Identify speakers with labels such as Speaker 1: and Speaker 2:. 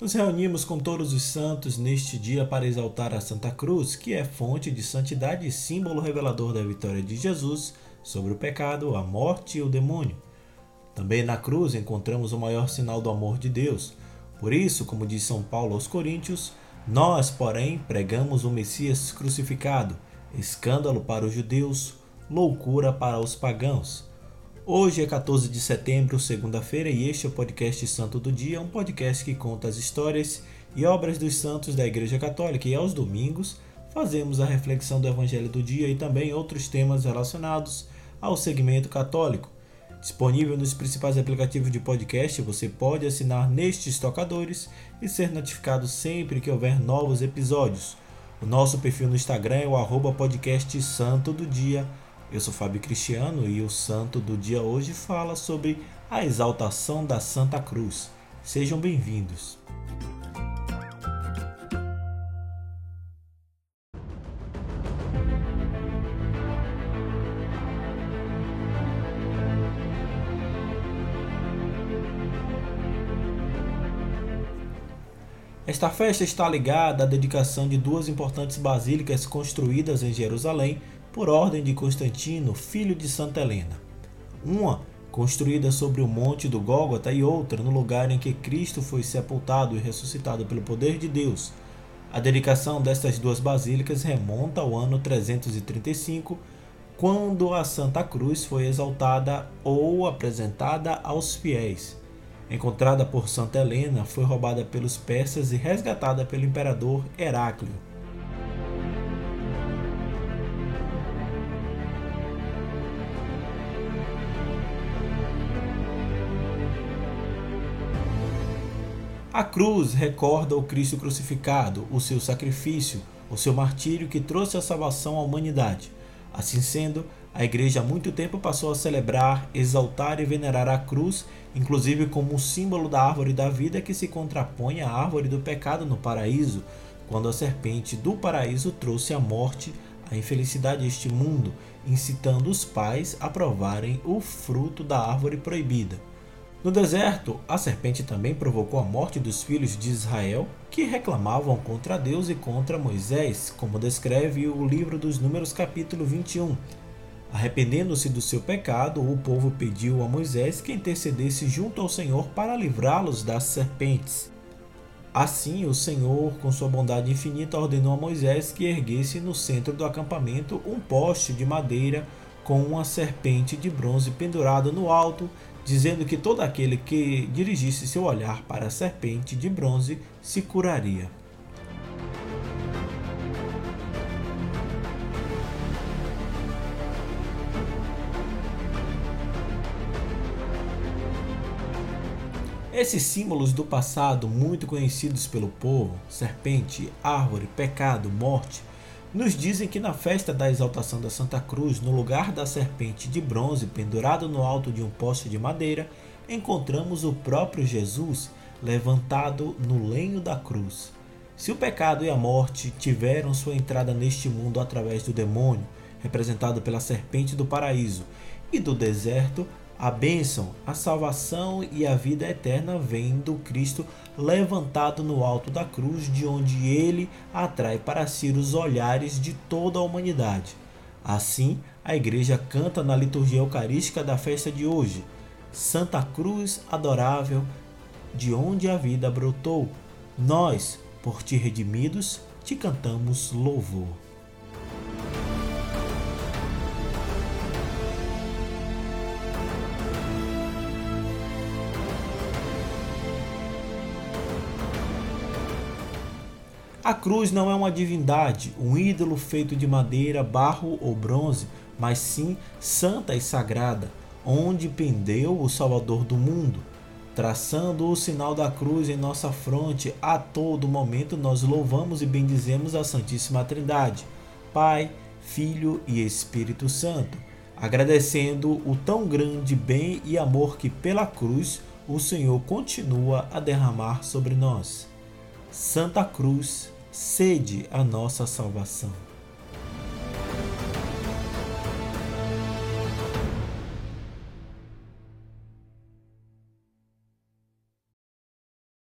Speaker 1: Nos reunimos com todos os santos neste dia para exaltar a Santa Cruz, que é fonte de santidade e símbolo revelador da vitória de Jesus sobre o pecado, a morte e o demônio. Também na cruz encontramos o maior sinal do amor de Deus. Por isso, como diz São Paulo aos Coríntios, nós, porém, pregamos o Messias crucificado, escândalo para os judeus, loucura para os pagãos. Hoje é 14 de setembro, segunda-feira, e este é o podcast Santo do Dia, um podcast que conta as histórias e obras dos santos da Igreja Católica. E aos domingos fazemos a reflexão do Evangelho do dia e também outros temas relacionados ao segmento católico. Disponível nos principais aplicativos de podcast, você pode assinar nestes tocadores e ser notificado sempre que houver novos episódios. O nosso perfil no Instagram é o arroba do Dia eu sou Fábio Cristiano e o santo do dia hoje fala sobre a exaltação da Santa Cruz. Sejam bem-vindos. Esta festa está ligada à dedicação de duas importantes basílicas construídas em Jerusalém por ordem de Constantino, filho de Santa Helena. Uma construída sobre o monte do Gólgota e outra no lugar em que Cristo foi sepultado e ressuscitado pelo poder de Deus. A dedicação destas duas basílicas remonta ao ano 335, quando a Santa Cruz foi exaltada ou apresentada aos fiéis. Encontrada por Santa Helena, foi roubada pelos persas e resgatada pelo imperador Heráclio. A cruz recorda o Cristo crucificado, o seu sacrifício, o seu martírio que trouxe a salvação à humanidade. Assim sendo, a Igreja há muito tempo passou a celebrar, exaltar e venerar a cruz, inclusive como um símbolo da árvore da vida que se contrapõe à árvore do pecado no paraíso, quando a serpente do paraíso trouxe a morte, a infelicidade a este mundo, incitando os pais a provarem o fruto da árvore proibida. No deserto, a serpente também provocou a morte dos filhos de Israel que reclamavam contra Deus e contra Moisés, como descreve o livro dos Números, capítulo 21. Arrependendo-se do seu pecado, o povo pediu a Moisés que intercedesse junto ao Senhor para livrá-los das serpentes. Assim, o Senhor, com sua bondade infinita, ordenou a Moisés que erguesse no centro do acampamento um poste de madeira com uma serpente de bronze pendurada no alto dizendo que todo aquele que dirigisse seu olhar para a serpente de bronze se curaria. Esses símbolos do passado, muito conhecidos pelo povo, serpente, árvore, pecado, morte, nos dizem que na festa da exaltação da Santa Cruz, no lugar da serpente de bronze pendurado no alto de um poste de madeira, encontramos o próprio Jesus levantado no lenho da cruz. Se o pecado e a morte tiveram sua entrada neste mundo através do demônio, representado pela serpente do paraíso, e do deserto, a bênção, a salvação e a vida eterna vêm do Cristo levantado no alto da cruz, de onde ele atrai para si os olhares de toda a humanidade. Assim, a igreja canta na liturgia eucarística da festa de hoje: Santa Cruz adorável, de onde a vida brotou. Nós, por ti redimidos, te cantamos louvor. A cruz não é uma divindade, um ídolo feito de madeira, barro ou bronze, mas sim santa e sagrada, onde pendeu o Salvador do mundo. Traçando o sinal da cruz em nossa fronte, a todo momento nós louvamos e bendizemos a Santíssima Trindade, Pai, Filho e Espírito Santo, agradecendo o tão grande bem e amor que pela cruz o Senhor continua a derramar sobre nós. Santa Cruz, sede a nossa salvação.